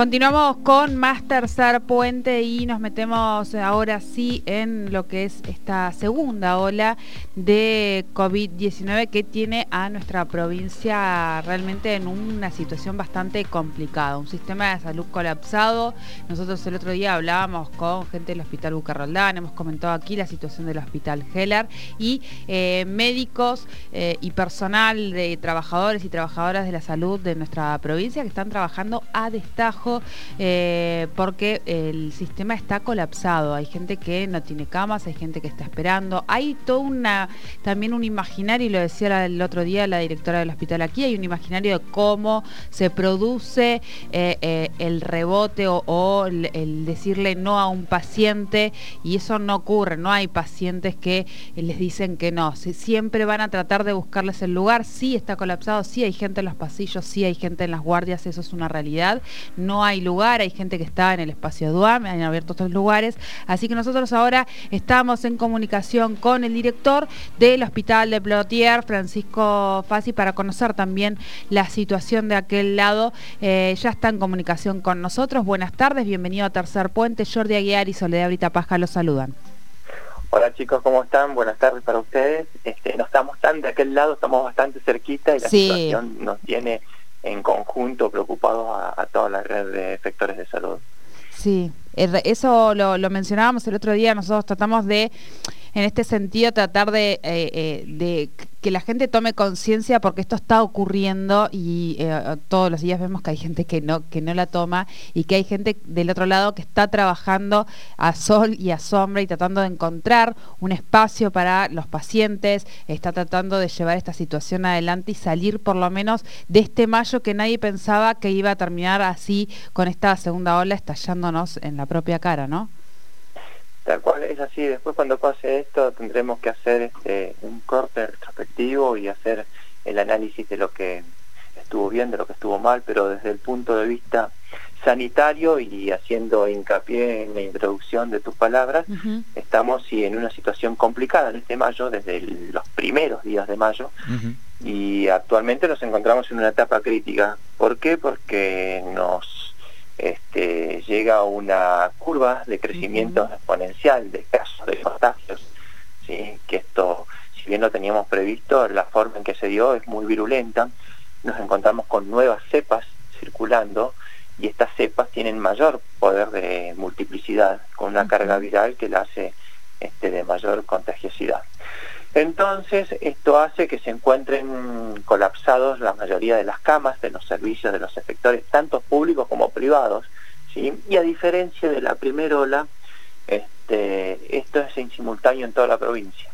Continuamos con más tercer puente y nos metemos ahora sí en lo que es esta segunda ola de COVID-19 que tiene a nuestra provincia realmente en una situación bastante complicada, un sistema de salud colapsado. Nosotros el otro día hablábamos con gente del Hospital Bucarroldán, hemos comentado aquí la situación del Hospital Heller y eh, médicos eh, y personal de trabajadores y trabajadoras de la salud de nuestra provincia que están trabajando a destajo eh, porque el sistema está colapsado. Hay gente que no tiene camas, hay gente que está esperando. Hay todo una, también un imaginario, y lo decía el otro día la directora del hospital aquí, hay un imaginario de cómo se produce eh, eh, el rebote o, el, decirle no a un paciente y eso no ocurre, no hay pacientes que les dicen que no, siempre van a tratar de buscarles el lugar, sí está colapsado, sí hay gente en los pasillos, sí hay gente en las guardias, eso es una realidad, hay lugar, hay gente que está en el espacio DUAM, han abierto otros lugares, así que nosotros ahora estamos en comunicación con el director del Hospital de Plotier, Francisco Fassi, para conocer también la situación de aquel lado. Eh, ya está en comunicación con nosotros. Buenas tardes, bienvenido a Tercer Puente. Jordi Aguiar y Soledad Brita Paja los saludan. Hola chicos, ¿cómo están? Buenas tardes para ustedes. Este, no estamos tan de aquel lado, estamos bastante cerquita y la situación nos tiene en conjunto preocupados a, toda la red de efectores de salud. Sí, eso lo, lo mencionábamos el otro día, nosotros tratamos de en este sentido tratar de, eh, eh, de que la gente tome conciencia porque esto está ocurriendo y eh, todos los días vemos que hay gente que no, que no la toma y que hay gente del otro lado que está trabajando a sol y a sombra y tratando de encontrar un espacio para los pacientes, está tratando de llevar esta situación adelante y salir por lo menos de este mayo que nadie pensaba que iba a terminar así con esta segunda ola estallándonos en la propia cara, ¿no? Tal cual es así, después cuando pase esto tendremos que hacer este, un corte retrospectivo y hacer el análisis de lo que estuvo bien, de lo que estuvo mal, pero desde el punto de vista sanitario y haciendo hincapié en la introducción de tus palabras, estamos sí, en una situación complicada en este mayo, desde los primeros días de mayo, y actualmente nos encontramos en una etapa crítica. ¿Por qué? Porque nos este, llega una curva de crecimiento exponencial de casos de contagios, ¿sí? que esto, si bien lo teníamos previsto, la forma en que se dio es muy virulenta, nos encontramos con nuevas cepas circulando y estas cepas tienen mayor poder de multiplicidad, con una carga viral que la hace este, de mayor contagiosidad. Entonces, esto hace que se encuentren colapsados la mayoría de las camas de los servicios de los efectores, tanto públicos como privados, ¿sí? y a diferencia de la primera ola, este, esto es en simultáneo en toda la provincia.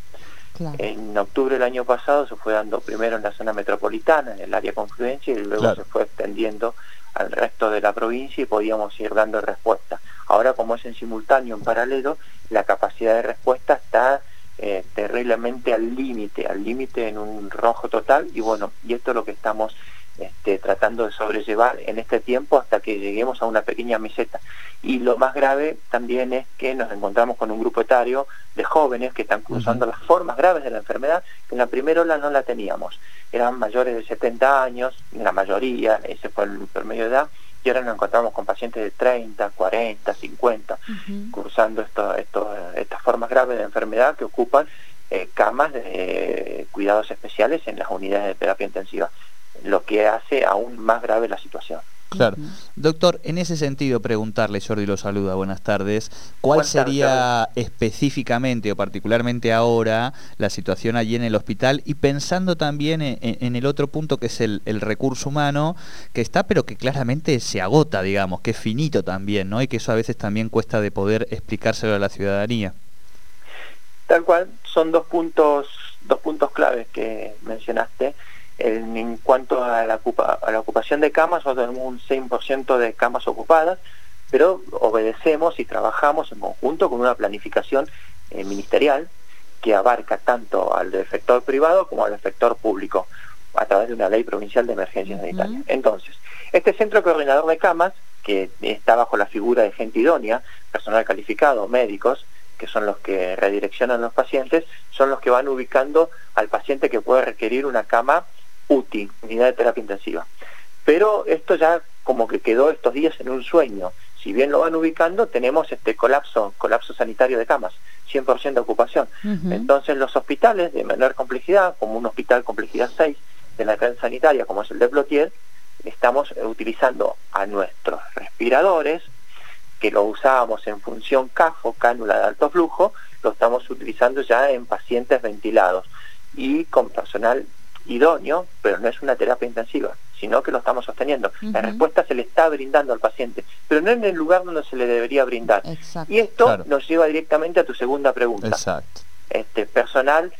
En octubre del año pasado se fue dando primero en la zona metropolitana, en el área confluencia, y luego se fue extendiendo al resto de la provincia y podíamos ir dando respuesta. Ahora, como es en simultáneo, en paralelo, la capacidad de respuesta está eh, terriblemente al límite, al límite en un rojo total y bueno, y esto es lo que estamos este, tratando de sobrellevar en este tiempo hasta que lleguemos a una pequeña meseta. Y lo más grave también es que nos encontramos con un grupo etario de jóvenes que están cruzando las formas graves de la enfermedad, que en la primera ola no la teníamos. Eran mayores de 70 años, la mayoría, ese fue el promedio de edad, y ahora nos encontramos con pacientes de 30, 40, 50, cursando esto, estas formas graves de enfermedad que ocupan eh, camas de cuidados especiales en las unidades de terapia intensiva, lo que hace aún más grave la situación. Claro. Doctor, en ese sentido, preguntarle, Jordi lo saluda, buenas tardes, ¿cuál sería específicamente o particularmente ahora la situación allí en el hospital y pensando también en, el otro punto que es el, recurso humano, que está pero que claramente se agota, digamos, que es finito también, ¿no? Y que eso a veces también cuesta de poder explicárselo a la ciudadanía. Tal cual, son dos puntos, dos puntos claves que mencionaste. En, cuanto a la, a la, ocupación de camas, nosotros tenemos un 6% de camas ocupadas, pero obedecemos y trabajamos en conjunto con una planificación eh, ministerial que abarca tanto al del sector privado como al sector público a través de una ley provincial de emergencias sanitarias. Entonces, este centro coordinador de camas, que está bajo la figura de gente idónea, personal calificado, médicos, que son los que redireccionan los pacientes, son los que van ubicando al paciente que puede requerir una cama UTI, unidad de terapia intensiva. Pero esto ya como que quedó estos días en un sueño. Si bien lo van ubicando, tenemos este colapso, colapso sanitario de camas, 100% de ocupación. Entonces los hospitales de menor complejidad, como un hospital complejidad 6 de la red sanitaria, como es el de Plotier, estamos utilizando a nuestros respiradores, que lo usábamos en función CAFO, cánula de alto flujo, lo estamos utilizando ya en pacientes ventilados y con personal idóneo, pero no es una terapia intensiva, sino que lo estamos sosteniendo. La respuesta se le está brindando al paciente, pero no en el lugar donde se le debería brindar. Y esto nos lleva directamente a tu segunda pregunta. Exacto. Este personal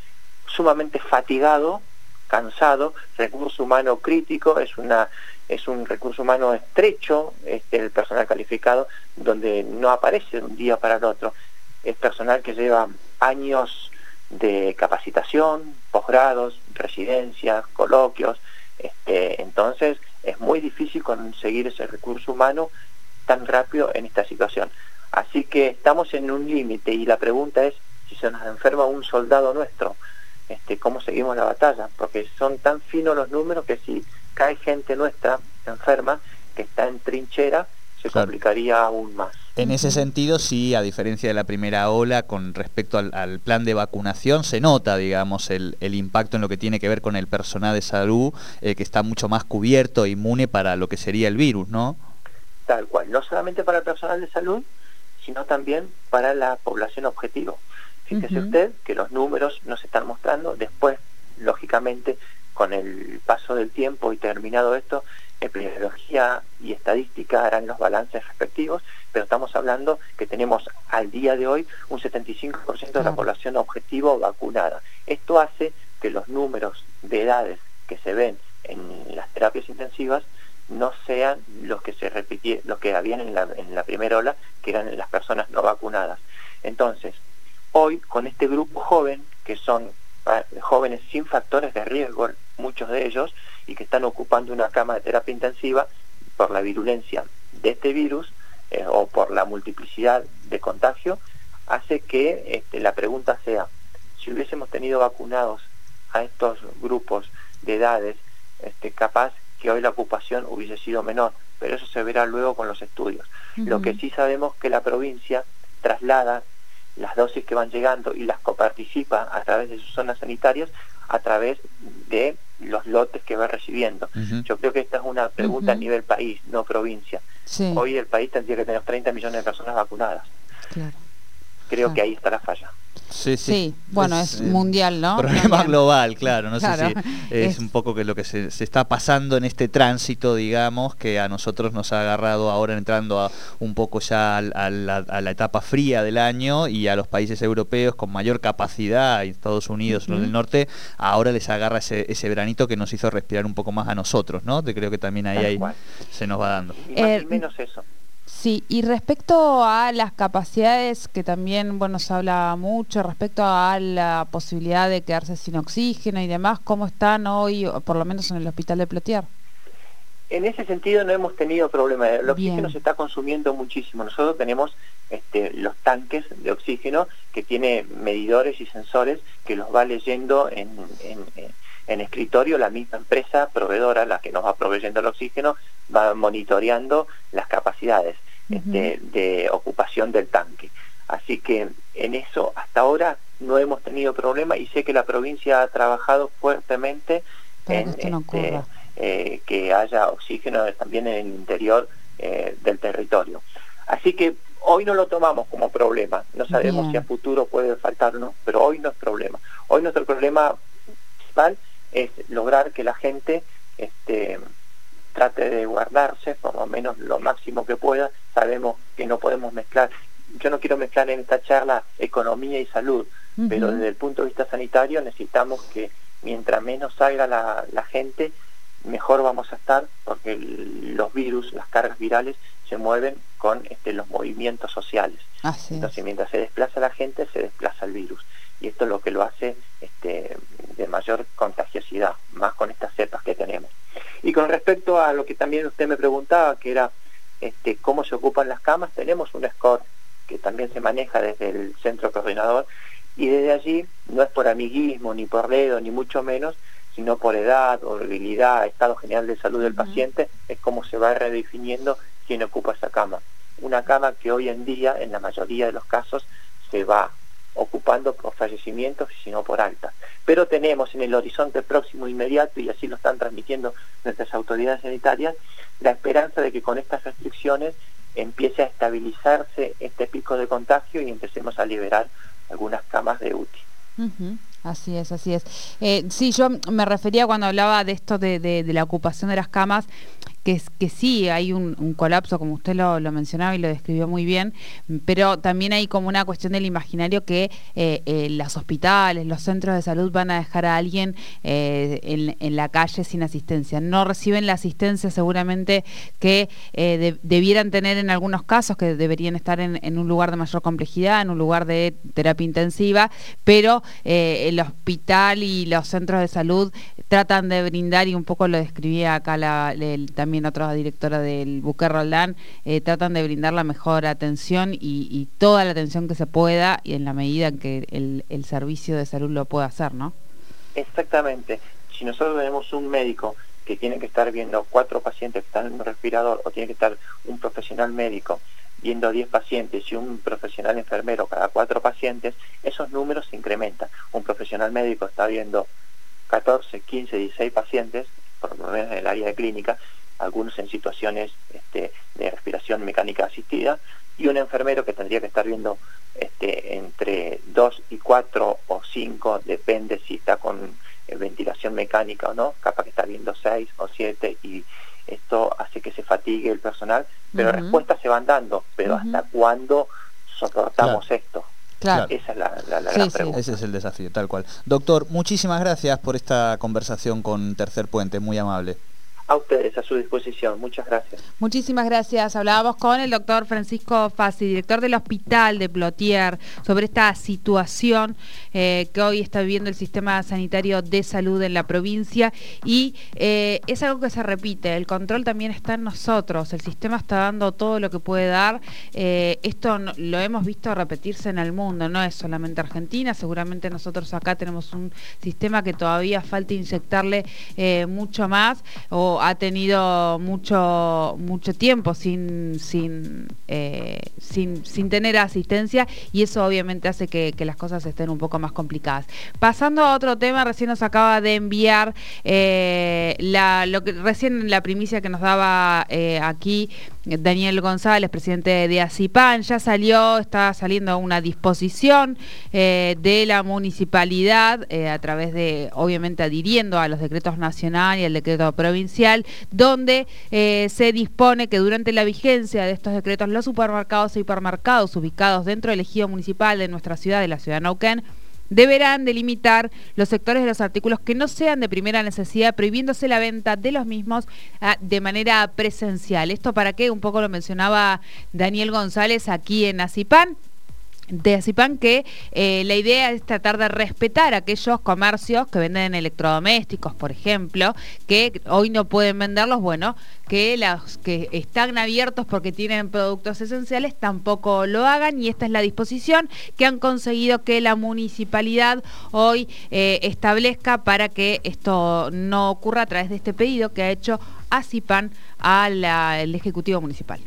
sumamente fatigado, cansado, recurso humano crítico, es una es un recurso humano estrecho, este, el personal calificado, donde no aparece de un día para el otro. Es personal que lleva años de capacitación, posgrados, residencias, coloquios, este, entonces es muy difícil conseguir ese recurso humano tan rápido en esta situación. Así que estamos en un límite y la pregunta es si se nos enferma un soldado nuestro, este, cómo seguimos la batalla, porque son tan finos los números que si cae gente nuestra enferma que está en trinchera, se complicaría aún más. En ese sentido, sí, a diferencia de la primera ola, con respecto al, plan de vacunación, se nota, digamos, el, impacto en lo que tiene que ver con el personal de salud, eh, que está mucho más cubierto e inmune para lo que sería el virus, ¿no? Tal cual, no solamente para el personal de salud, sino también para la población objetivo. Fíjese usted que los números nos están mostrando, después, lógicamente, con el paso del tiempo y terminado esto, epidemiología y estadística harán los balances respectivos, pero estamos hablando que tenemos al día de hoy un 75% de la población objetivo vacunada. Esto hace que los números de edades que se ven en las terapias intensivas no sean los que se repitieron, los que habían en la, en la primera ola, que eran las personas no vacunadas. Entonces, hoy con este grupo joven, que son ah, jóvenes sin factores de riesgo, muchos de ellos, y que están ocupando una cama de terapia intensiva por la virulencia de este virus eh, o por la multiplicidad de contagio, hace que este, la pregunta sea, si hubiésemos tenido vacunados a estos grupos de edades, este, capaz que hoy la ocupación hubiese sido menor, pero eso se verá luego con los estudios. Lo que sí sabemos que la provincia traslada las dosis que van llegando y las coparticipa a través de sus zonas sanitarias a través de los lotes que va recibiendo. Yo creo que esta es una pregunta a nivel país, no provincia. Hoy el país tendría que tener 30 millones de personas vacunadas. Creo que ahí está la falla. Sí, sí. bueno, es, mundial, ¿no? Problema global, claro. No sé si es, un poco que lo que se, está pasando en este tránsito, digamos, que a nosotros nos ha agarrado ahora entrando a, un poco ya a, la, etapa fría del año y a los países europeos con mayor capacidad, Estados Unidos, los del norte, ahora les agarra ese, ese veranito que nos hizo respirar un poco más a nosotros, ¿no? Te creo que también ahí, se nos va dando. Y más eh, menos eso. Sí, y respecto a las capacidades, que también bueno, se habla mucho, respecto a la posibilidad de quedarse sin oxígeno y demás, ¿cómo están hoy, por lo menos en el hospital de Plotier? En ese sentido no hemos tenido problema. El oxígeno se está consumiendo muchísimo. Nosotros tenemos este, los tanques de oxígeno que tiene medidores y sensores que los va leyendo en, en escritorio la misma empresa proveedora, la que nos va proveyendo el oxígeno, va monitoreando las capacidades de, ocupación del tanque. Así que en eso hasta ahora no hemos tenido problema y sé que la provincia ha trabajado fuertemente en este, eh, que haya oxígeno también en el interior eh, del territorio. Así que hoy no lo tomamos como problema, no sabemos si a futuro puede faltarnos, pero hoy no es problema. Hoy nuestro problema principal es lograr que la gente este, trate de guardarse por lo menos lo máximo que pueda. Sabemos que no podemos mezclar, yo no quiero mezclar en esta charla economía y salud, pero desde el punto de vista sanitario necesitamos que mientras menos salga la, gente, mejor vamos a estar, porque los virus, las cargas virales, se mueven con este, los movimientos sociales. Entonces, mientras se desplaza la gente, se desplaza el virus. Y esto es lo que lo hace este, de mayor contagiosidad, más con estas cepas que tenemos. Y con respecto a lo que también usted me preguntaba, que era este, cómo se ocupan las camas, tenemos un score que también se maneja desde el centro coordinador y desde allí, no es por amiguismo, ni por dedo, ni mucho menos, sino por edad o debilidad, estado general de salud del paciente, es como se va redefiniendo quién ocupa esa cama. Una cama que hoy en día, en la mayoría de los casos, se va ocupando por fallecimientos y no por alta. Pero tenemos en el horizonte próximo inmediato, y así lo están transmitiendo nuestras autoridades sanitarias, la esperanza de que con estas restricciones empiece a estabilizarse este pico de contagio y empecemos a liberar algunas camas de UTI. Así es, así es. Eh, sí, yo me refería cuando hablaba de esto de la ocupación de las camas, que, sí hay un, colapso, como usted lo, mencionaba y lo describió muy bien, pero también hay como una cuestión del imaginario que eh, eh, los hospitales, los centros de salud van a dejar a alguien eh, en, la calle sin asistencia. No reciben la asistencia seguramente que debieran tener en algunos casos, que deberían estar en, un lugar de mayor complejidad, en un lugar de terapia intensiva, pero el hospital y los centros de salud tratan de brindar, y un poco lo describía acá también otra directora del Buque Roldán, eh, tratan de brindar la mejor atención y, toda la atención que se pueda y en la medida en que el, servicio de salud lo pueda hacer, ¿no? Exactamente. Si nosotros tenemos un médico que tiene que estar viendo cuatro pacientes que están en un respirador o tiene que estar un profesional médico viendo 10 pacientes y un profesional enfermero cada cuatro pacientes, esos números se incrementan. Un profesional médico está viendo 14, 15, 16 pacientes, por lo menos en el área de clínica, algunos en situaciones este, de respiración mecánica asistida, y un enfermero que tendría que estar viendo este, entre 2 y 4 o 5, depende si está con eh, ventilación mecánica o no, capaz que está viendo 6 o 7 y esto hace que se fatigue el personal, pero respuestas se van dando, pero ¿hasta cuándo soportamos esto? Claro. Esa es la, pregunta. Ese es el desafío, tal cual. Doctor, muchísimas gracias por esta conversación con Tercer Puente, muy amable. A ustedes, a su disposición. Muchas gracias. Muchísimas gracias. Hablábamos con el doctor Francisco Fassi, director del Hospital de Plotier, sobre esta situación eh, que hoy está viviendo el sistema sanitario de salud en la provincia y eh, es algo que se repite. El control también está en nosotros. El sistema está dando todo lo que puede dar. Eh, esto lo hemos visto repetirse en el mundo, no es solamente Argentina. Seguramente nosotros acá tenemos un sistema que todavía falta inyectarle mucho más o ha tenido mucho, mucho tiempo sin, sin, eh, sin, sin, tener asistencia y eso obviamente hace que, las cosas estén un poco más complicadas. Pasando a otro tema, recién nos acaba de enviar eh, la, lo que recién la primicia que nos daba eh, aquí Daniel González, presidente de ACIPAN, ya salió, está saliendo una disposición de la municipalidad a través de, obviamente, adhiriendo a los decretos nacionales y al decreto provincial donde eh, se dispone que durante la vigencia de estos decretos los supermercados e hipermercados ubicados dentro del ejido municipal de nuestra ciudad, de la ciudad de Nauquén, deberán delimitar los sectores de los artículos que no sean de primera necesidad, prohibiéndose la venta de los mismos ah, de manera presencial. ¿Esto para qué? Un poco lo mencionaba Daniel González aquí en Acipan de Acipan que eh, la idea es tratar de respetar aquellos comercios que venden electrodomésticos, por ejemplo, que hoy no pueden venderlos, bueno, que los que están abiertos porque tienen productos esenciales tampoco lo hagan y esta es la disposición que han conseguido que la municipalidad hoy eh, establezca para que esto no ocurra a través de este pedido que ha hecho Acipan al Ejecutivo Municipal.